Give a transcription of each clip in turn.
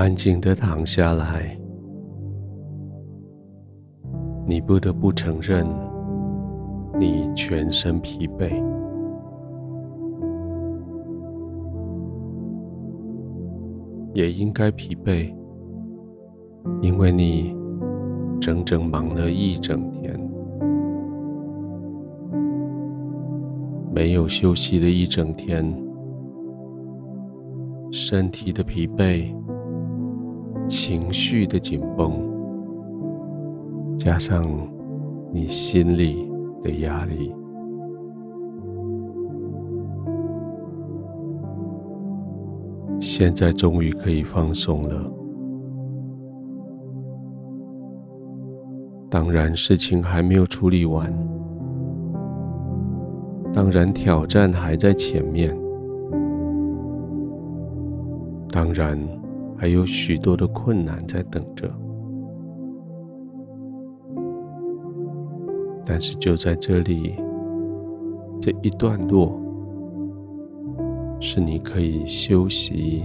安静的躺下来，你不得不承认，你全身疲惫，也应该疲惫，因为你整整忙了一整天，没有休息的一整天，身体的疲惫。情绪的紧绷，加上你心里的压力，现在终于可以放松了。当然，事情还没有处理完，当然，挑战还在前面，当然。还有许多的困难在等着，但是就在这里，这一段落是你可以休息、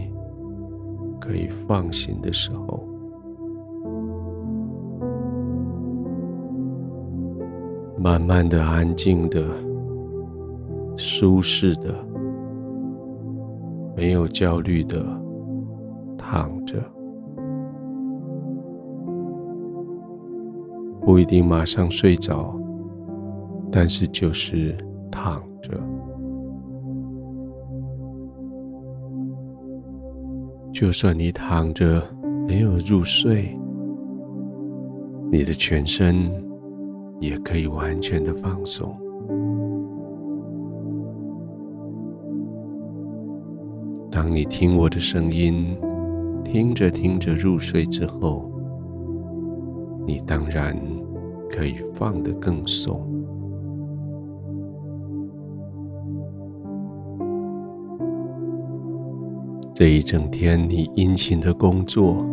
可以放心的时候，慢慢的、安静的、舒适的、没有焦虑的。躺着，不一定马上睡着，但是就是躺着。就算你躺着没有入睡，你的全身也可以完全的放松。当你听我的声音。听着听着入睡之后，你当然可以放得更松。这一整天你殷勤的工作，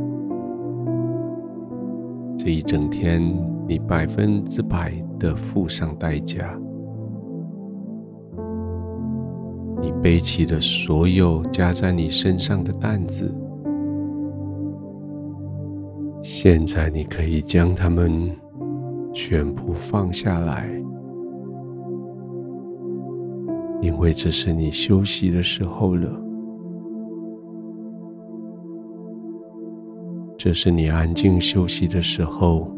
这一整天你百分之百的付上代价，你背起了所有加在你身上的担子。现在你可以将它们全部放下来，因为这是你休息的时候了。这是你安静休息的时候，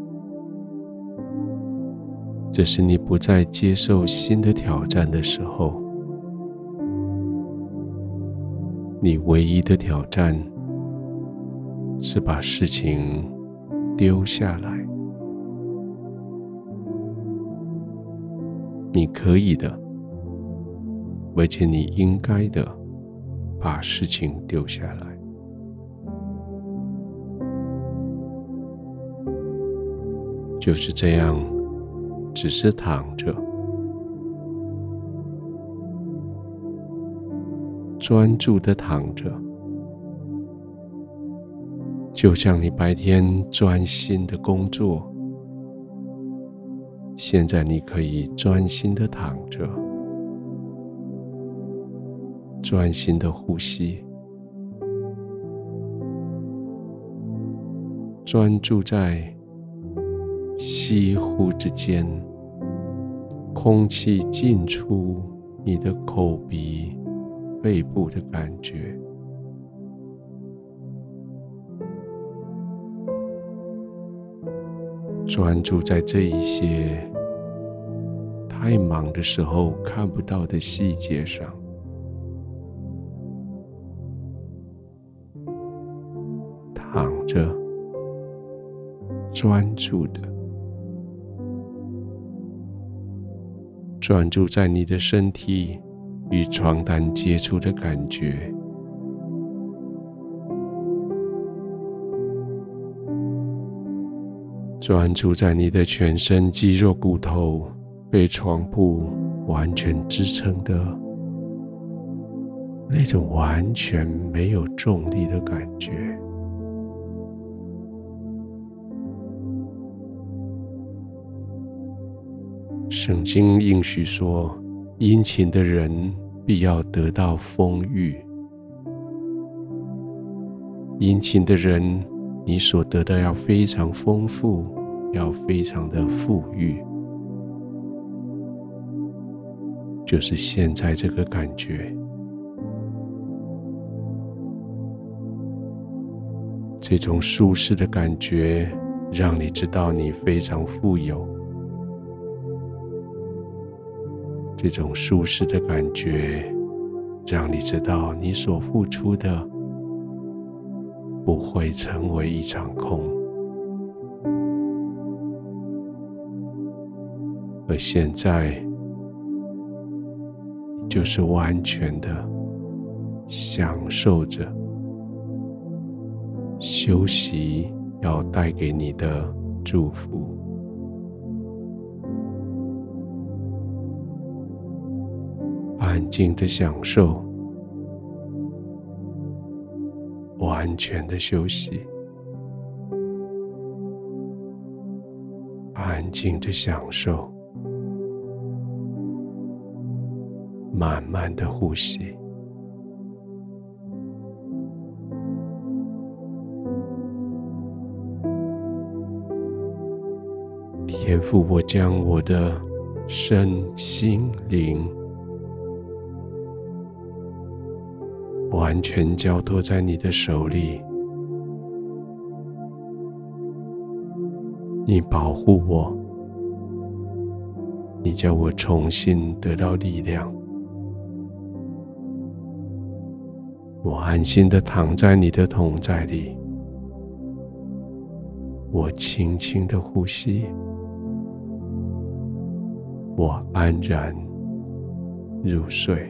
这是你不再接受新的挑战的时候。你唯一的挑战是把事情。丢下来，你可以的，而且你应该的，把事情丢下来，就是这样，只是躺着，专注的躺着。就像你白天专心的工作，现在你可以专心的躺着，专心的呼吸，专注在吸呼之间，空气进出你的口鼻、肺部的感觉。专注在这一些太忙的时候看不到的细节上，躺着，专注的，专注在你的身体与床单接触的感觉。专注在你的全身肌肉骨头被床铺完全支撑的那种完全没有重力的感觉。圣经应许说：“殷勤的人必要得到丰裕。”殷勤的人，你所得的要非常丰富，要非常的富裕，就是现在这个感觉。这种舒适的感觉，让你知道你非常富有。这种舒适的感觉，让你知道你所付出的。不会成为一场空，而现在，就是完全的享受着休息要带给你的祝福，安静的享受。全的休息，安静的享受，慢慢的呼吸。天赋，我将我的身心灵。完全交托在你的手里，你保护我，你叫我重新得到力量，我安心的躺在你的同在里，我轻轻的呼吸，我安然入睡。